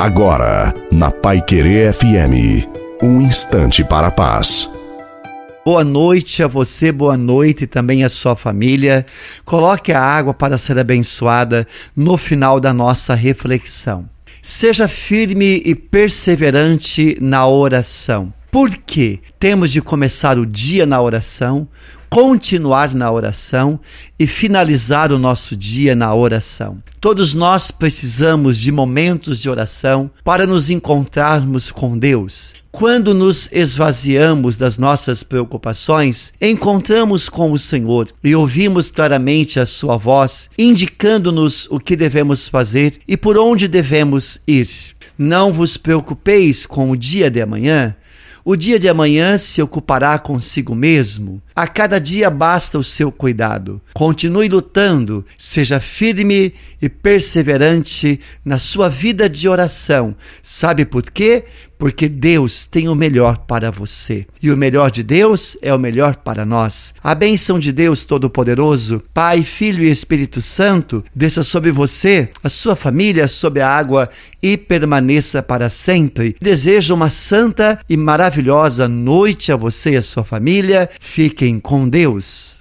Agora, na Pai Querer FM, um instante para a paz. Boa noite a você, boa noite também à sua família. Coloque a água para ser abençoada no final da nossa reflexão. Seja firme e perseverante na oração. Por que temos de começar o dia na oração, continuar na oração e finalizar o nosso dia na oração. Todos nós precisamos de momentos de oração para nos encontrarmos com Deus. Quando nos esvaziamos das nossas preocupações, encontramos com o Senhor e ouvimos claramente a Sua voz, indicando-nos o que devemos fazer e por onde devemos ir. Não vos preocupeis com o dia de amanhã, o dia de amanhã se ocupará consigo mesmo. A cada dia basta o seu cuidado. Continue lutando, seja firme e perseverante na sua vida de oração. Sabe por quê? Porque Deus tem o melhor para você. E o melhor de Deus é o melhor para nós. A bênção de Deus Todo-Poderoso, Pai, Filho e Espírito Santo, desça sobre você, a sua família, sobre a água e permaneça para sempre. Desejo uma santa e maravilhosa noite a você e a sua família. Fiquem com Deus.